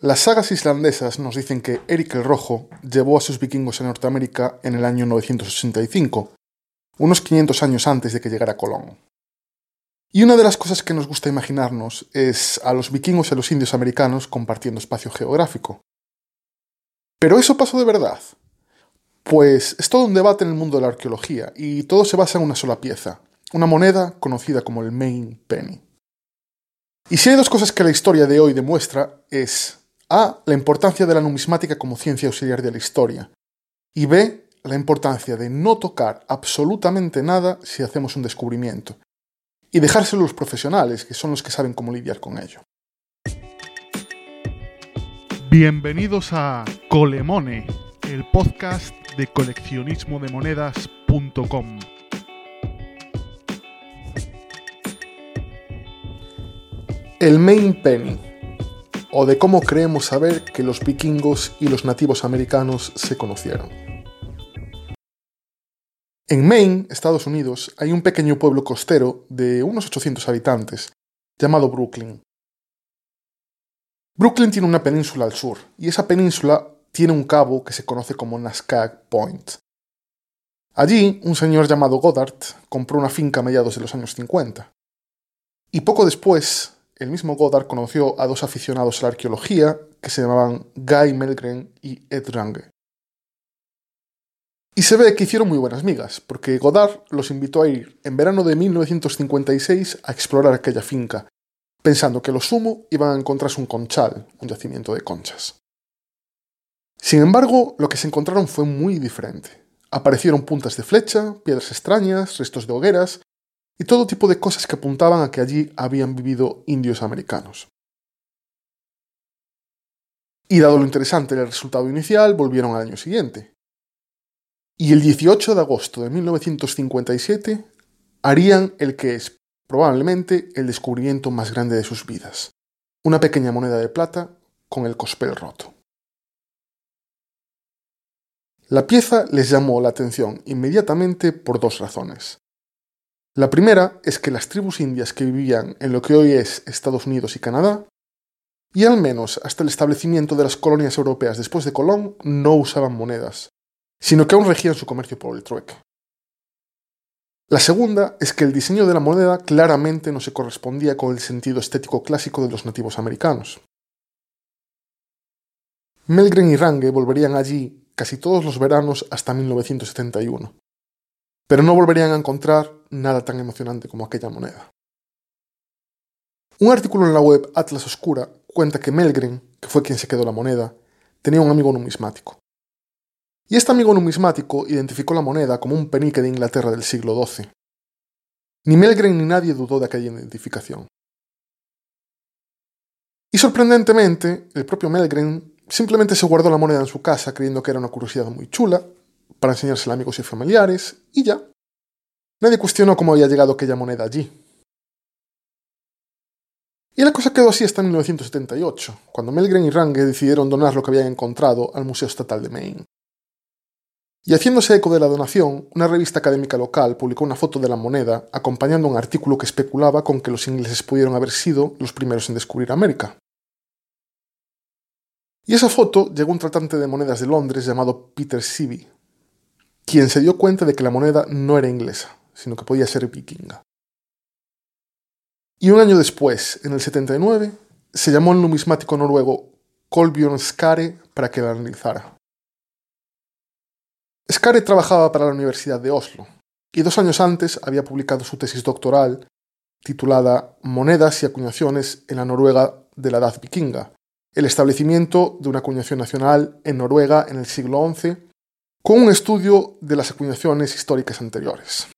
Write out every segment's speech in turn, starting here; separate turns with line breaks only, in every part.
Las sagas islandesas nos dicen que Eric el Rojo llevó a sus vikingos a Norteamérica en el año 965, unos 500 años antes de que llegara Colón. Y una de las cosas que nos gusta imaginarnos es a los vikingos y a los indios americanos compartiendo espacio geográfico. ¿Pero eso pasó de verdad? Pues es todo un debate en el mundo de la arqueología y todo se basa en una sola pieza, una moneda conocida como el Main Penny. Y si hay dos cosas que la historia de hoy demuestra es a. La importancia de la numismática como ciencia auxiliar de la historia. Y B. La importancia de no tocar absolutamente nada si hacemos un descubrimiento. Y dejárselo a los profesionales, que son los que saben cómo lidiar con ello. Bienvenidos a Colemone, el podcast de coleccionismodemonedas.com. El Main Penny o de cómo creemos saber que los vikingos y los nativos americanos se conocieron. En Maine, Estados Unidos, hay un pequeño pueblo costero de unos 800 habitantes, llamado Brooklyn. Brooklyn tiene una península al sur, y esa península tiene un cabo que se conoce como Nascag Point. Allí, un señor llamado Goddard compró una finca a mediados de los años 50. Y poco después, el mismo Goddard conoció a dos aficionados a la arqueología que se llamaban Guy Melgren y Ed Range. Y se ve que hicieron muy buenas migas, porque Goddard los invitó a ir en verano de 1956 a explorar aquella finca, pensando que lo sumo iban a encontrarse un conchal, un yacimiento de conchas. Sin embargo, lo que se encontraron fue muy diferente. Aparecieron puntas de flecha, piedras extrañas, restos de hogueras y todo tipo de cosas que apuntaban a que allí habían vivido indios americanos. Y dado lo interesante del resultado inicial, volvieron al año siguiente. Y el 18 de agosto de 1957 harían el que es probablemente el descubrimiento más grande de sus vidas, una pequeña moneda de plata con el cospel roto. La pieza les llamó la atención inmediatamente por dos razones. La primera es que las tribus indias que vivían en lo que hoy es Estados Unidos y Canadá, y al menos hasta el establecimiento de las colonias europeas después de Colón, no usaban monedas, sino que aún regían su comercio por el trueque. La segunda es que el diseño de la moneda claramente no se correspondía con el sentido estético clásico de los nativos americanos. Melgren y Range volverían allí casi todos los veranos hasta 1971, pero no volverían a encontrar nada tan emocionante como aquella moneda. Un artículo en la web Atlas Oscura cuenta que Melgren, que fue quien se quedó la moneda, tenía un amigo numismático. Y este amigo numismático identificó la moneda como un penique de Inglaterra del siglo XII. Ni Melgren ni nadie dudó de aquella identificación. Y sorprendentemente, el propio Melgren simplemente se guardó la moneda en su casa creyendo que era una curiosidad muy chula, para enseñársela a amigos y familiares, y ya. Nadie cuestionó cómo había llegado aquella moneda allí. Y la cosa quedó así hasta 1978, cuando Melgren y Range decidieron donar lo que habían encontrado al Museo Estatal de Maine. Y haciéndose eco de la donación, una revista académica local publicó una foto de la moneda acompañando un artículo que especulaba con que los ingleses pudieron haber sido los primeros en descubrir América. Y esa foto llegó a un tratante de monedas de Londres llamado Peter Seavey, quien se dio cuenta de que la moneda no era inglesa, sino que podía ser vikinga. Y un año después, en el 79, se llamó al numismático noruego Kolbjorn Skare para que la analizara. Skare trabajaba para la Universidad de Oslo y dos años antes había publicado su tesis doctoral titulada Monedas y acuñaciones en la Noruega de la Edad Vikinga, el establecimiento de una acuñación nacional en Noruega en el siglo XI, con un estudio de las acuñaciones históricas anteriores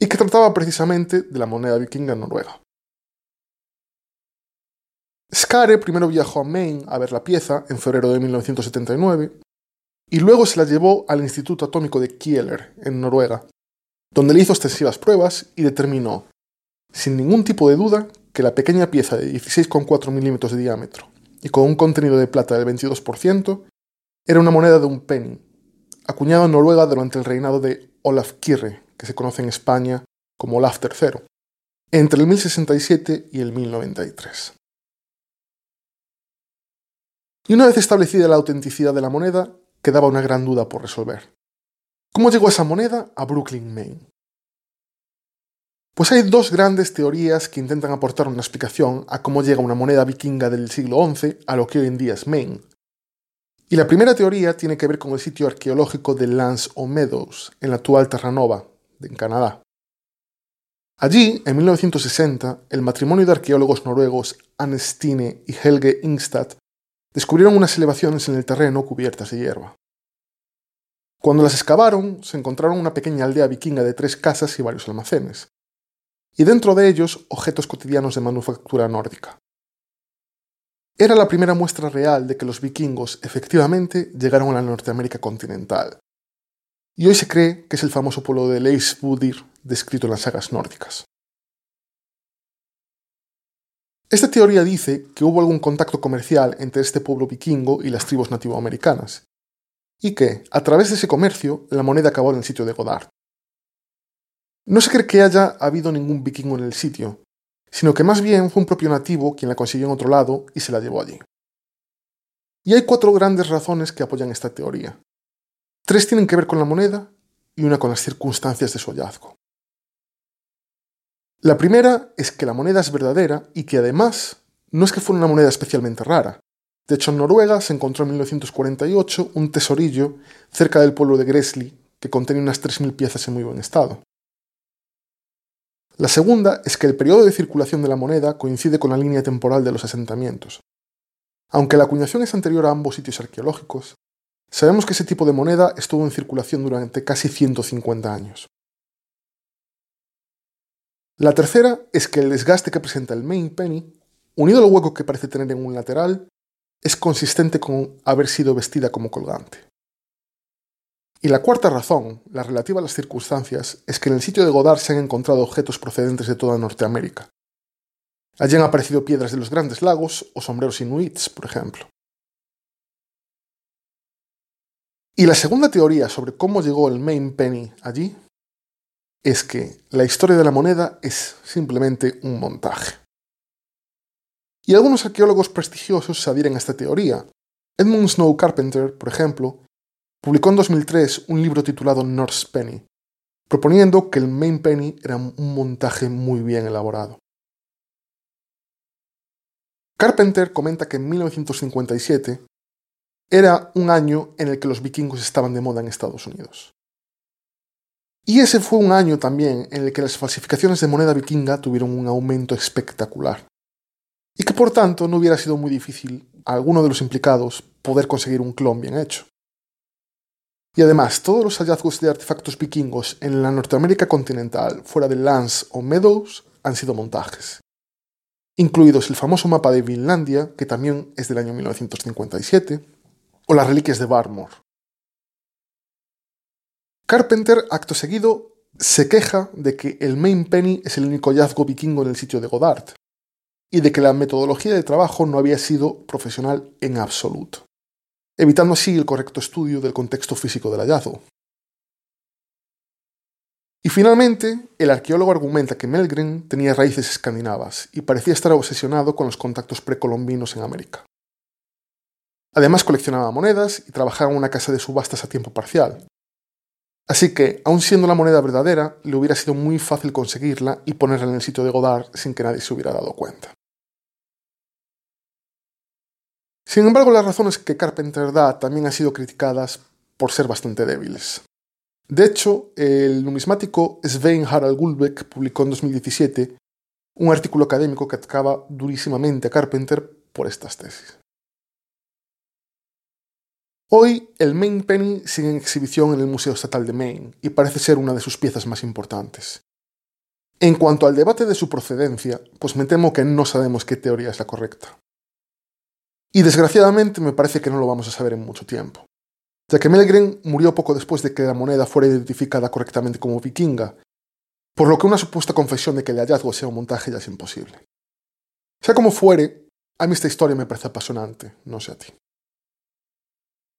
y que trataba precisamente de la moneda vikinga Noruega. Scare primero viajó a Maine a ver la pieza en febrero de 1979 y luego se la llevó al Instituto Atómico de Kieler, en Noruega, donde le hizo extensivas pruebas y determinó, sin ningún tipo de duda, que la pequeña pieza de 16,4 milímetros de diámetro y con un contenido de plata del 22% era una moneda de un penny, acuñada en Noruega durante el reinado de Olaf Kirre, que se conoce en España como Olaf III, entre el 1067 y el 1093. Y una vez establecida la autenticidad de la moneda, quedaba una gran duda por resolver. ¿Cómo llegó esa moneda a Brooklyn, Maine? Pues hay dos grandes teorías que intentan aportar una explicación a cómo llega una moneda vikinga del siglo XI a lo que hoy en día es Maine. Y la primera teoría tiene que ver con el sitio arqueológico de Lance o Meadows, en la actual Terranova, en Canadá. Allí, en 1960, el matrimonio de arqueólogos noruegos Anne Stine y Helge Ingstad descubrieron unas elevaciones en el terreno cubiertas de hierba. Cuando las excavaron, se encontraron una pequeña aldea vikinga de tres casas y varios almacenes, y dentro de ellos objetos cotidianos de manufactura nórdica. Era la primera muestra real de que los vikingos efectivamente llegaron a la Norteamérica continental, y hoy se cree que es el famoso pueblo de Leifsbudir descrito en las sagas nórdicas. Esta teoría dice que hubo algún contacto comercial entre este pueblo vikingo y las tribus nativoamericanas, y que, a través de ese comercio, la moneda acabó en el sitio de Godard. No se cree que haya habido ningún vikingo en el sitio, sino que más bien fue un propio nativo quien la consiguió en otro lado y se la llevó allí. Y hay cuatro grandes razones que apoyan esta teoría. Tres tienen que ver con la moneda y una con las circunstancias de su hallazgo. La primera es que la moneda es verdadera y que además no es que fuera una moneda especialmente rara. De hecho, en Noruega se encontró en 1948 un tesorillo cerca del pueblo de Gresli que contenía unas 3.000 piezas en muy buen estado. La segunda es que el periodo de circulación de la moneda coincide con la línea temporal de los asentamientos. Aunque la acuñación es anterior a ambos sitios arqueológicos, sabemos que ese tipo de moneda estuvo en circulación durante casi 150 años. La tercera es que el desgaste que presenta el main penny, unido al hueco que parece tener en un lateral, es consistente con haber sido vestida como colgante. Y la cuarta razón, la relativa a las circunstancias, es que en el sitio de Godard se han encontrado objetos procedentes de toda Norteamérica. Allí han aparecido piedras de los grandes lagos o sombreros inuits, por ejemplo. Y la segunda teoría sobre cómo llegó el main penny allí es que la historia de la moneda es simplemente un montaje. Y algunos arqueólogos prestigiosos se adhieren a esta teoría. Edmund Snow Carpenter, por ejemplo, publicó en 2003 un libro titulado Norse Penny, proponiendo que el Main Penny era un montaje muy bien elaborado. Carpenter comenta que en 1957 era un año en el que los vikingos estaban de moda en Estados Unidos. Y ese fue un año también en el que las falsificaciones de moneda vikinga tuvieron un aumento espectacular. Y que por tanto no hubiera sido muy difícil a alguno de los implicados poder conseguir un clon bien hecho. Y además, todos los hallazgos de artefactos vikingos en la Norteamérica continental, fuera de Lance o Meadows, han sido montajes. Incluidos el famoso mapa de Vinlandia, que también es del año 1957, o las reliquias de Barmore, Carpenter, acto seguido, se queja de que el Main Penny es el único hallazgo vikingo en el sitio de Godard, y de que la metodología de trabajo no había sido profesional en absoluto, evitando así el correcto estudio del contexto físico del hallazgo. Y finalmente, el arqueólogo argumenta que Melgren tenía raíces escandinavas y parecía estar obsesionado con los contactos precolombinos en América. Además coleccionaba monedas y trabajaba en una casa de subastas a tiempo parcial, Así que, aun siendo la moneda verdadera, le hubiera sido muy fácil conseguirla y ponerla en el sitio de Godard sin que nadie se hubiera dado cuenta. Sin embargo, las razones que Carpenter da también han sido criticadas por ser bastante débiles. De hecho, el numismático Svein Harald Gulbeck publicó en 2017 un artículo académico que atacaba durísimamente a Carpenter por estas tesis. Hoy el Maine Penny sigue en exhibición en el Museo Estatal de Maine y parece ser una de sus piezas más importantes. En cuanto al debate de su procedencia, pues me temo que no sabemos qué teoría es la correcta. Y desgraciadamente me parece que no lo vamos a saber en mucho tiempo, ya que Melgren murió poco después de que la moneda fuera identificada correctamente como vikinga, por lo que una supuesta confesión de que el hallazgo sea un montaje ya es imposible. Sea como fuere, a mí esta historia me parece apasionante, no sé a ti.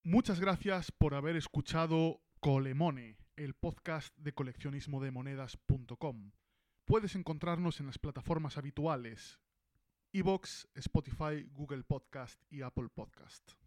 Muchas gracias por haber escuchado Colemone, el podcast de coleccionismo de monedas.com. Puedes encontrarnos en las plataformas habituales: iBox, Spotify, Google Podcast y Apple Podcast.